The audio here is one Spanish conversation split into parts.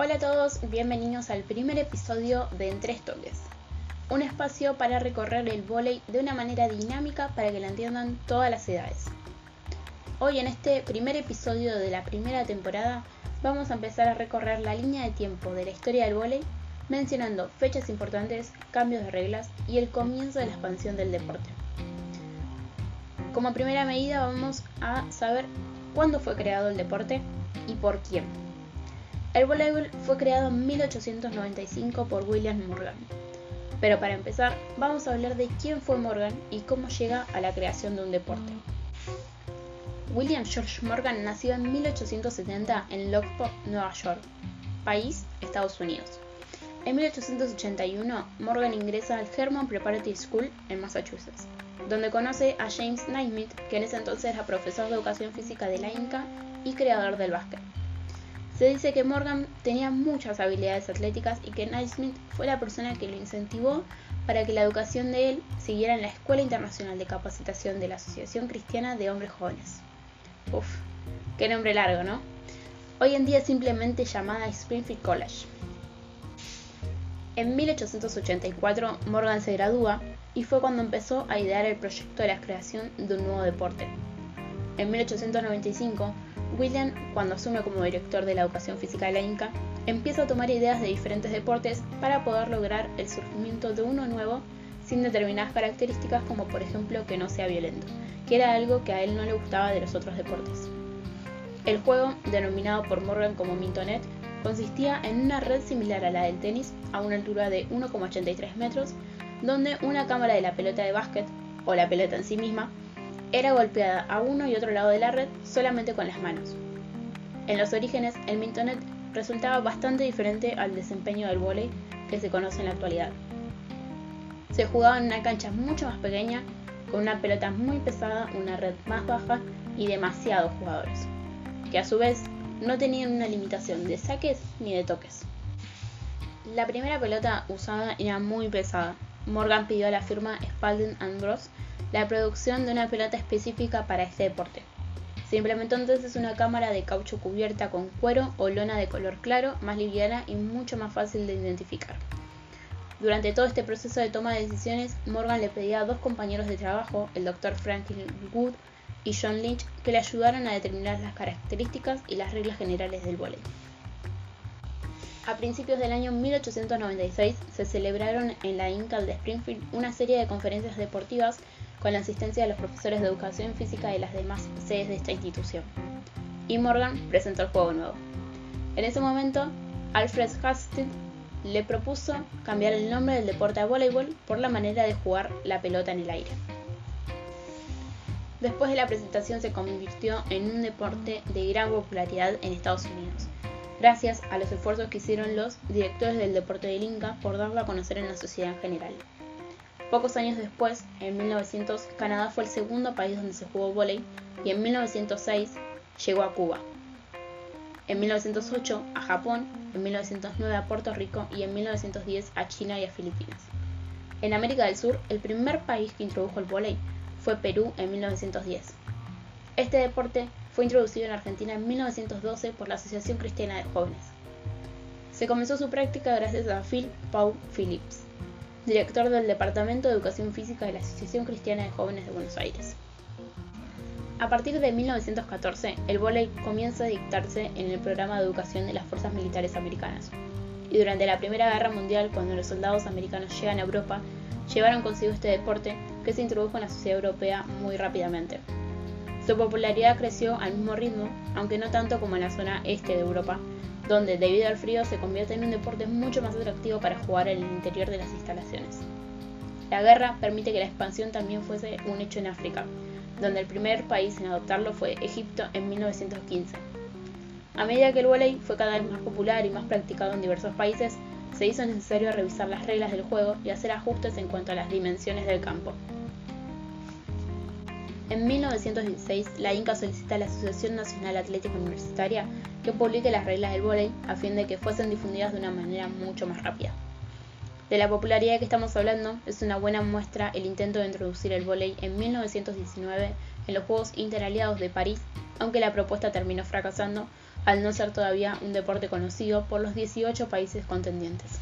Hola a todos, bienvenidos al primer episodio de En Tres Toques, un espacio para recorrer el vóley de una manera dinámica para que lo entiendan todas las edades. Hoy en este primer episodio de la primera temporada vamos a empezar a recorrer la línea de tiempo de la historia del vóley mencionando fechas importantes, cambios de reglas y el comienzo de la expansión del deporte. Como primera medida vamos a saber cuándo fue creado el deporte y por quién. El voleibol fue creado en 1895 por William Morgan. Pero para empezar, vamos a hablar de quién fue Morgan y cómo llega a la creación de un deporte. William George Morgan nació en 1870 en Lockport, Nueva York, país Estados Unidos. En 1881, Morgan ingresa al Herman Preparatory School en Massachusetts, donde conoce a James Naismith, que en ese entonces era profesor de educación física de la Inca y creador del básquet. Se dice que Morgan tenía muchas habilidades atléticas y que Naismith fue la persona que lo incentivó para que la educación de él siguiera en la Escuela Internacional de Capacitación de la Asociación Cristiana de Hombres Jóvenes. Uf, qué nombre largo, ¿no? Hoy en día es simplemente llamada Springfield College. En 1884 Morgan se gradúa y fue cuando empezó a idear el proyecto de la creación de un nuevo deporte. En 1895 William, cuando asume como director de la educación física de la Inca, empieza a tomar ideas de diferentes deportes para poder lograr el surgimiento de uno nuevo sin determinadas características como por ejemplo que no sea violento, que era algo que a él no le gustaba de los otros deportes. El juego, denominado por Morgan como Mintonet, consistía en una red similar a la del tenis a una altura de 1,83 metros, donde una cámara de la pelota de básquet, o la pelota en sí misma, era golpeada a uno y otro lado de la red solamente con las manos. En los orígenes, el mintonet resultaba bastante diferente al desempeño del vóley que se conoce en la actualidad. Se jugaba en una cancha mucho más pequeña, con una pelota muy pesada, una red más baja y demasiados jugadores, que a su vez no tenían una limitación de saques ni de toques. La primera pelota usada era muy pesada. Morgan pidió a la firma Spalding Bros la producción de una pelota específica para este deporte. Se implementó entonces una cámara de caucho cubierta con cuero o lona de color claro, más liviana y mucho más fácil de identificar. Durante todo este proceso de toma de decisiones, Morgan le pedía a dos compañeros de trabajo, el Dr. Franklin Wood y John Lynch, que le ayudaran a determinar las características y las reglas generales del voleibol. A principios del año 1896 se celebraron en la INCAL de Springfield una serie de conferencias deportivas con la asistencia de los profesores de educación física de las demás sedes de esta institución. Y Morgan presentó el juego nuevo. En ese momento, Alfred Hastings le propuso cambiar el nombre del deporte a voleibol por la manera de jugar la pelota en el aire. Después de la presentación se convirtió en un deporte de gran popularidad en Estados Unidos, gracias a los esfuerzos que hicieron los directores del deporte del Inca por darlo a conocer en la sociedad en general. Pocos años después, en 1900, Canadá fue el segundo país donde se jugó vóley y en 1906 llegó a Cuba. En 1908 a Japón, en 1909 a Puerto Rico y en 1910 a China y a Filipinas. En América del Sur, el primer país que introdujo el vóley fue Perú en 1910. Este deporte fue introducido en Argentina en 1912 por la Asociación Cristiana de Jóvenes. Se comenzó su práctica gracias a Phil Paul Phillips director del Departamento de Educación Física de la Asociación Cristiana de Jóvenes de Buenos Aires. A partir de 1914, el vóley comienza a dictarse en el programa de educación de las fuerzas militares americanas. Y durante la Primera Guerra Mundial, cuando los soldados americanos llegan a Europa, llevaron consigo este deporte que se introdujo en la sociedad europea muy rápidamente. Su popularidad creció al mismo ritmo, aunque no tanto como en la zona este de Europa, donde debido al frío se convierte en un deporte mucho más atractivo para jugar en el interior de las instalaciones. La guerra permite que la expansión también fuese un hecho en África, donde el primer país en adoptarlo fue Egipto en 1915. A medida que el voleibol fue cada vez más popular y más practicado en diversos países, se hizo necesario revisar las reglas del juego y hacer ajustes en cuanto a las dimensiones del campo. En 1916, la Inca solicita a la Asociación Nacional Atlética Universitaria que publique las reglas del vóley a fin de que fuesen difundidas de una manera mucho más rápida. De la popularidad que estamos hablando, es una buena muestra el intento de introducir el vóley en 1919 en los Juegos Interaliados de París, aunque la propuesta terminó fracasando al no ser todavía un deporte conocido por los 18 países contendientes.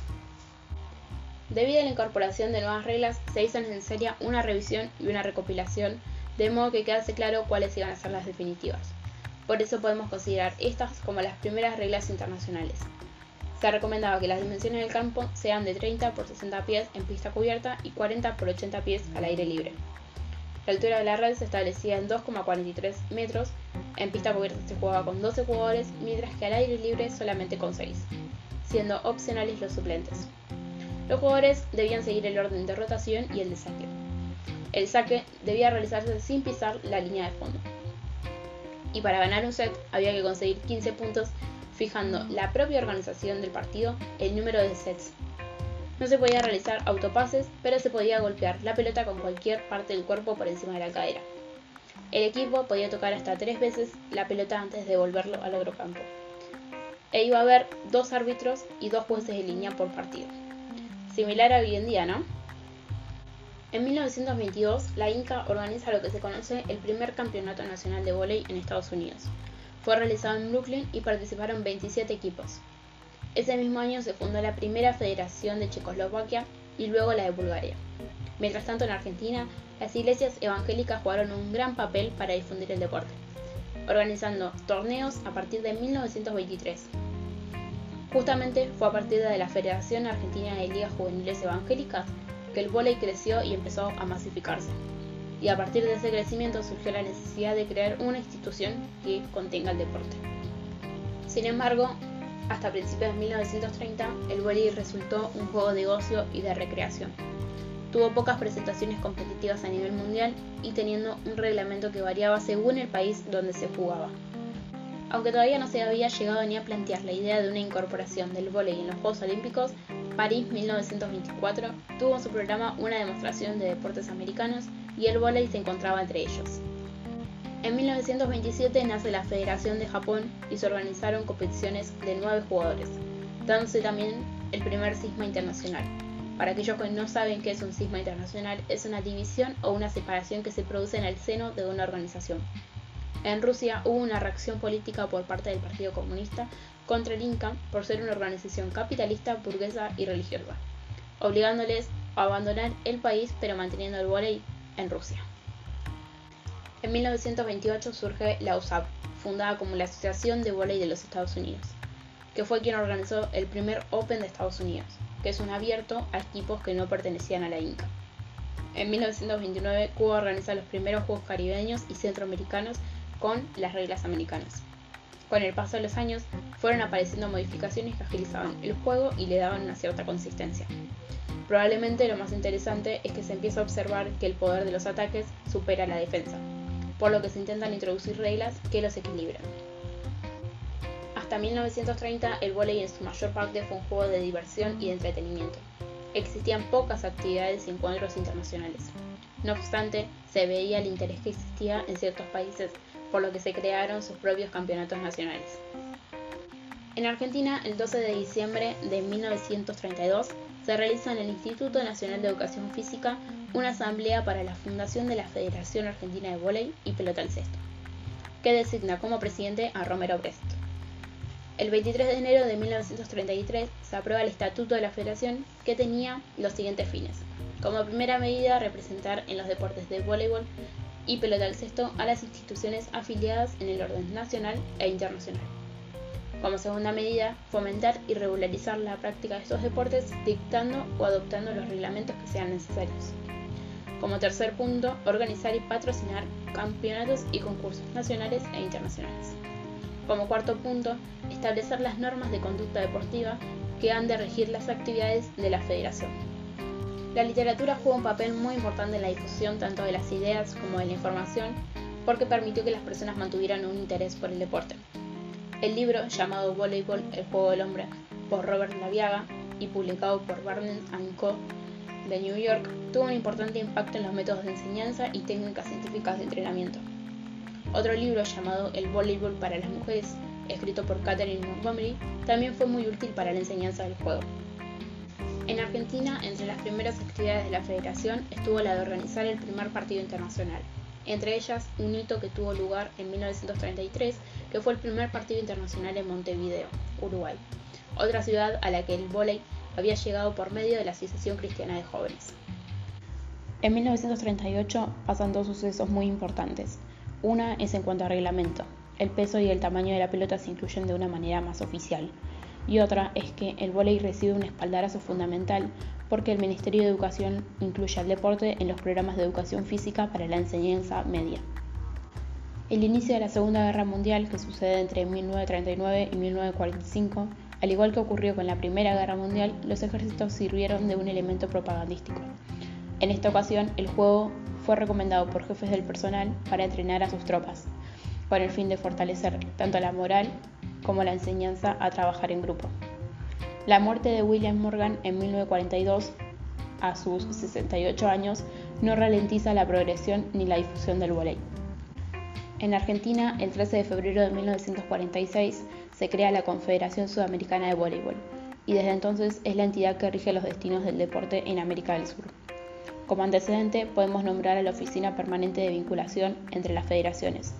Debido a la incorporación de nuevas reglas, se hizo necesaria una revisión y una recopilación, de modo que quedase claro cuáles iban a ser las definitivas. Por eso podemos considerar estas como las primeras reglas internacionales. Se recomendaba que las dimensiones del campo sean de 30 por 60 pies en pista cubierta y 40 por 80 pies al aire libre. La altura de la red se establecía en 2,43 metros, en pista cubierta se jugaba con 12 jugadores, mientras que al aire libre solamente con 6, siendo opcionales los suplentes. Los jugadores debían seguir el orden de rotación y el de. El saque debía realizarse sin pisar la línea de fondo. Y para ganar un set había que conseguir 15 puntos fijando la propia organización del partido el número de sets. No se podía realizar autopases, pero se podía golpear la pelota con cualquier parte del cuerpo por encima de la cadera. El equipo podía tocar hasta tres veces la pelota antes de devolverlo al otro campo. E iba a haber dos árbitros y dos jueces de línea por partido. Similar a hoy en día, ¿no? En 1922, la Inca organiza lo que se conoce el primer campeonato nacional de vóley en Estados Unidos. Fue realizado en Brooklyn y participaron 27 equipos. Ese mismo año se fundó la primera federación de Checoslovaquia y luego la de Bulgaria. Mientras tanto, en Argentina, las iglesias evangélicas jugaron un gran papel para difundir el deporte, organizando torneos a partir de 1923. Justamente fue a partir de la Federación Argentina de Ligas Juveniles Evangélicas que el vóley creció y empezó a masificarse. Y a partir de ese crecimiento surgió la necesidad de crear una institución que contenga el deporte. Sin embargo, hasta principios de 1930, el vóley resultó un juego de ocio y de recreación. Tuvo pocas presentaciones competitivas a nivel mundial y teniendo un reglamento que variaba según el país donde se jugaba. Aunque todavía no se había llegado ni a plantear la idea de una incorporación del vóley en los Juegos Olímpicos, París 1924 tuvo en su programa una demostración de deportes americanos y el vóley se encontraba entre ellos. En 1927 nace la Federación de Japón y se organizaron competiciones de nueve jugadores, dándose también el primer cisma internacional. Para aquellos que no saben qué es un cisma internacional, es una división o una separación que se produce en el seno de una organización. En Rusia hubo una reacción política por parte del Partido Comunista contra el Inca por ser una organización capitalista, burguesa y religiosa, obligándoles a abandonar el país pero manteniendo el volei en Rusia. En 1928 surge la USAP, fundada como la Asociación de Volei de los Estados Unidos, que fue quien organizó el primer Open de Estados Unidos, que es un abierto a equipos que no pertenecían a la Inca. En 1929 Cuba organiza los primeros Juegos Caribeños y Centroamericanos con las reglas americanas. Con el paso de los años, fueron apareciendo modificaciones que agilizaban el juego y le daban una cierta consistencia. Probablemente lo más interesante es que se empieza a observar que el poder de los ataques supera la defensa, por lo que se intentan introducir reglas que los equilibran. Hasta 1930 el vóley en su mayor parte fue un juego de diversión y de entretenimiento. Existían pocas actividades y encuentros internacionales. No obstante, se veía el interés que existía en ciertos países por lo que se crearon sus propios campeonatos nacionales. En Argentina, el 12 de diciembre de 1932, se realiza en el Instituto Nacional de Educación Física una asamblea para la fundación de la Federación Argentina de Voley y Pelota al Cesto, que designa como presidente a Romero Brest. El 23 de enero de 1933 se aprueba el Estatuto de la Federación que tenía los siguientes fines. Como primera medida, representar en los deportes de voleibol y pelota al cesto a las instituciones afiliadas en el orden nacional e internacional. Como segunda medida, fomentar y regularizar la práctica de estos deportes dictando o adoptando los reglamentos que sean necesarios. Como tercer punto, organizar y patrocinar campeonatos y concursos nacionales e internacionales. Como cuarto punto, establecer las normas de conducta deportiva que han de regir las actividades de la federación. La literatura juega un papel muy importante en la difusión tanto de las ideas como de la información porque permitió que las personas mantuvieran un interés por el deporte. El libro, llamado Voleibol, el juego del hombre, por Robert Laviaga y publicado por Barnes Co. de New York, tuvo un importante impacto en los métodos de enseñanza y técnicas científicas de entrenamiento. Otro libro llamado El voleibol para las mujeres, escrito por Catherine Montgomery, también fue muy útil para la enseñanza del juego. En Argentina, entre las primeras actividades de la federación estuvo la de organizar el primer partido internacional, entre ellas un hito que tuvo lugar en 1933, que fue el primer partido internacional en Montevideo, Uruguay, otra ciudad a la que el vóley había llegado por medio de la Asociación Cristiana de Jóvenes. En 1938 pasan dos sucesos muy importantes. Una es en cuanto a reglamento. El peso y el tamaño de la pelota se incluyen de una manera más oficial. Y otra es que el vóley recibe un espaldarazo fundamental porque el Ministerio de Educación incluye al deporte en los programas de educación física para la enseñanza media. El inicio de la Segunda Guerra Mundial, que sucede entre 1939 y 1945, al igual que ocurrió con la Primera Guerra Mundial, los ejércitos sirvieron de un elemento propagandístico. En esta ocasión, el juego fue recomendado por jefes del personal para entrenar a sus tropas, con el fin de fortalecer tanto la moral como la enseñanza a trabajar en grupo. La muerte de William Morgan en 1942, a sus 68 años, no ralentiza la progresión ni la difusión del voleibol. En Argentina, el 13 de febrero de 1946, se crea la Confederación Sudamericana de Voleibol, y desde entonces es la entidad que rige los destinos del deporte en América del Sur. Como antecedente, podemos nombrar a la Oficina Permanente de Vinculación entre las Federaciones,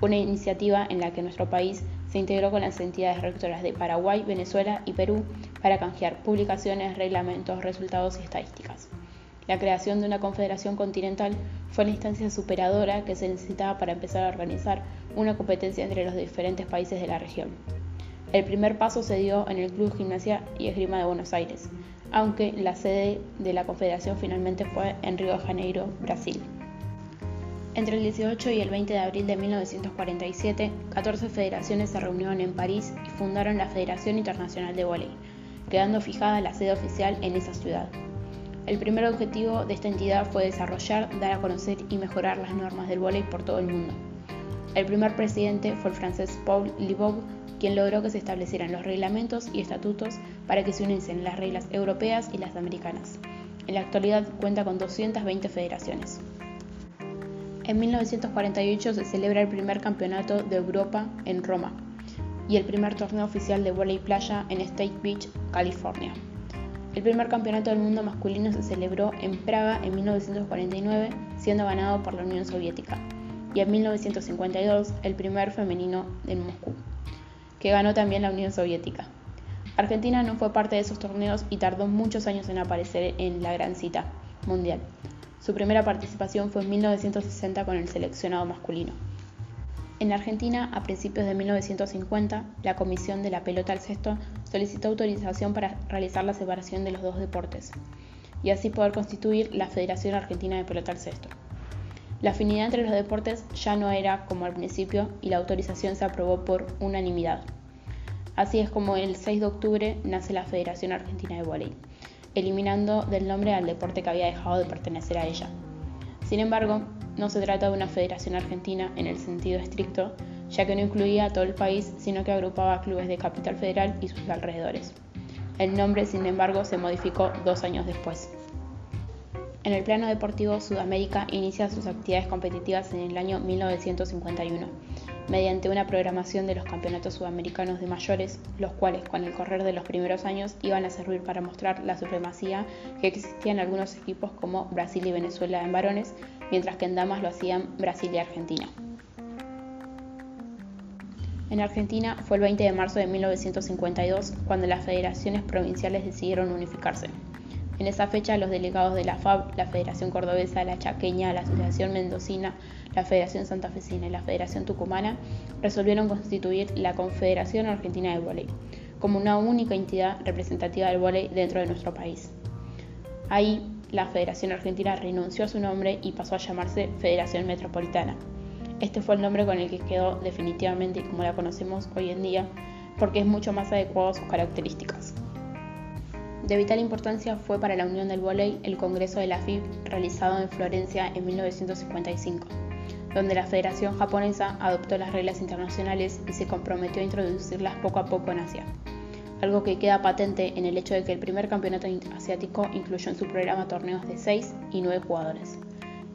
una iniciativa en la que nuestro país se integró con las entidades rectoras de Paraguay, Venezuela y Perú para canjear publicaciones, reglamentos, resultados y estadísticas. La creación de una confederación continental fue la instancia superadora que se necesitaba para empezar a organizar una competencia entre los diferentes países de la región. El primer paso se dio en el Club Gimnasia y Esgrima de Buenos Aires, aunque la sede de la confederación finalmente fue en Río de Janeiro, Brasil. Entre el 18 y el 20 de abril de 1947, 14 federaciones se reunieron en París y fundaron la Federación Internacional de Voleibol, quedando fijada la sede oficial en esa ciudad. El primer objetivo de esta entidad fue desarrollar, dar a conocer y mejorar las normas del voleibol por todo el mundo. El primer presidente fue el francés Paul Libov, quien logró que se establecieran los reglamentos y estatutos para que se uniesen las reglas europeas y las americanas. En la actualidad cuenta con 220 federaciones. En 1948 se celebra el primer campeonato de Europa en Roma y el primer torneo oficial de volei playa en State Beach, California. El primer campeonato del mundo masculino se celebró en Praga en 1949, siendo ganado por la Unión Soviética, y en 1952 el primer femenino en Moscú, que ganó también la Unión Soviética. Argentina no fue parte de esos torneos y tardó muchos años en aparecer en la gran cita mundial. Su primera participación fue en 1960 con el seleccionado masculino. En Argentina, a principios de 1950, la Comisión de la Pelota al Cesto solicitó autorización para realizar la separación de los dos deportes y así poder constituir la Federación Argentina de Pelota al Cesto. La afinidad entre los deportes ya no era como al principio y la autorización se aprobó por unanimidad. Así es como el 6 de octubre nace la Federación Argentina de Voleibol eliminando del nombre al deporte que había dejado de pertenecer a ella. Sin embargo, no se trata de una federación argentina en el sentido estricto, ya que no incluía a todo el país, sino que agrupaba clubes de Capital Federal y sus alrededores. El nombre, sin embargo, se modificó dos años después. En el plano deportivo, Sudamérica inicia sus actividades competitivas en el año 1951 mediante una programación de los campeonatos sudamericanos de mayores, los cuales con el correr de los primeros años iban a servir para mostrar la supremacía que existía en algunos equipos como Brasil y Venezuela en varones, mientras que en damas lo hacían Brasil y Argentina. En Argentina fue el 20 de marzo de 1952 cuando las federaciones provinciales decidieron unificarse. En esa fecha, los delegados de la FAB, la Federación Cordobesa, la Chaqueña, la Asociación Mendocina, la Federación Santafesina y la Federación Tucumana resolvieron constituir la Confederación Argentina de Voleibol como una única entidad representativa del voleibol dentro de nuestro país. Ahí, la Federación Argentina renunció a su nombre y pasó a llamarse Federación Metropolitana. Este fue el nombre con el que quedó definitivamente como la conocemos hoy en día, porque es mucho más adecuado a sus características. De vital importancia fue para la Unión del Volley el Congreso de la FIB realizado en Florencia en 1955, donde la Federación Japonesa adoptó las reglas internacionales y se comprometió a introducirlas poco a poco en Asia, algo que queda patente en el hecho de que el primer campeonato asiático incluyó en su programa torneos de 6 y 9 jugadores.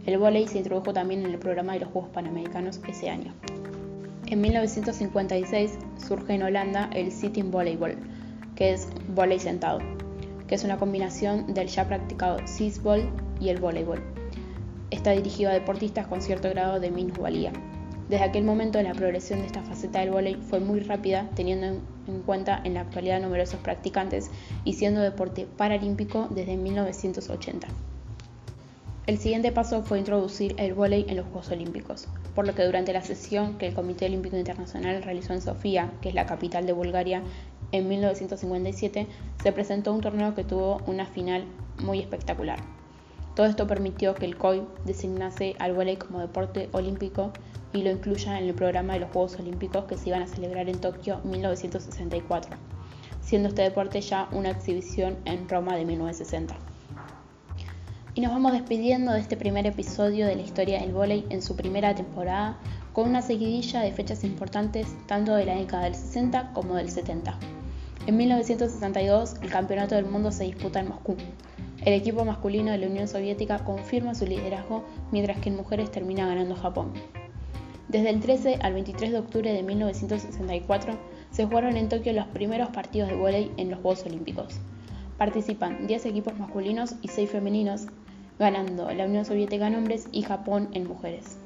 El volley se introdujo también en el programa de los Juegos Panamericanos ese año. En 1956 surge en Holanda el sitting volleyball, que es volley sentado, que es una combinación del ya practicado sisbol y el voleibol. Está dirigido a deportistas con cierto grado de minusvalía. Desde aquel momento la progresión de esta faceta del vóley fue muy rápida, teniendo en cuenta en la actualidad numerosos practicantes y siendo deporte paralímpico desde 1980. El siguiente paso fue introducir el vóley en los Juegos Olímpicos, por lo que durante la sesión que el Comité Olímpico Internacional realizó en Sofía, que es la capital de Bulgaria, en 1957, se presentó un torneo que tuvo una final muy espectacular. Todo esto permitió que el COI designase al vóley como deporte olímpico y lo incluya en el programa de los Juegos Olímpicos que se iban a celebrar en Tokio 1964, siendo este deporte ya una exhibición en Roma de 1960. Y nos vamos despidiendo de este primer episodio de la historia del vóley en su primera temporada con una seguidilla de fechas importantes tanto de la década del 60 como del 70. En 1962 el Campeonato del Mundo se disputa en Moscú. El equipo masculino de la Unión Soviética confirma su liderazgo mientras que en mujeres termina ganando Japón. Desde el 13 al 23 de octubre de 1964 se jugaron en Tokio los primeros partidos de vóley en los Juegos Olímpicos. Participan 10 equipos masculinos y 6 femeninos ganando la Unión Soviética en hombres y Japón en mujeres.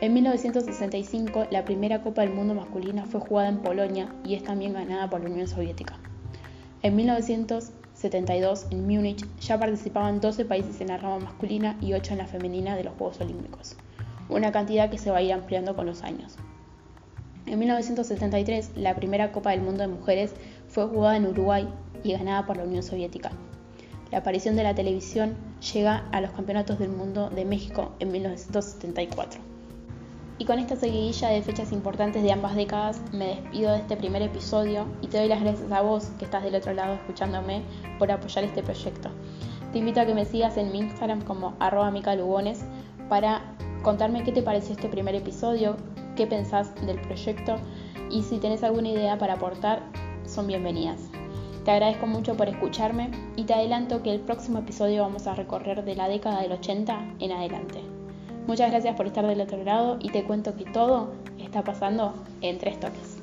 En 1965, la primera Copa del Mundo masculina fue jugada en Polonia y es también ganada por la Unión Soviética. En 1972, en Múnich, ya participaban 12 países en la rama masculina y 8 en la femenina de los Juegos Olímpicos, una cantidad que se va a ir ampliando con los años. En 1973, la primera Copa del Mundo de Mujeres fue jugada en Uruguay y ganada por la Unión Soviética. La aparición de la televisión llega a los Campeonatos del Mundo de México en 1974. Y con esta seguidilla de fechas importantes de ambas décadas me despido de este primer episodio y te doy las gracias a vos que estás del otro lado escuchándome por apoyar este proyecto. Te invito a que me sigas en mi Instagram como arroba micalugones para contarme qué te pareció este primer episodio, qué pensás del proyecto y si tenés alguna idea para aportar, son bienvenidas. Te agradezco mucho por escucharme y te adelanto que el próximo episodio vamos a recorrer de la década del 80 en adelante. Muchas gracias por estar del otro lado y te cuento que todo está pasando en tres toques.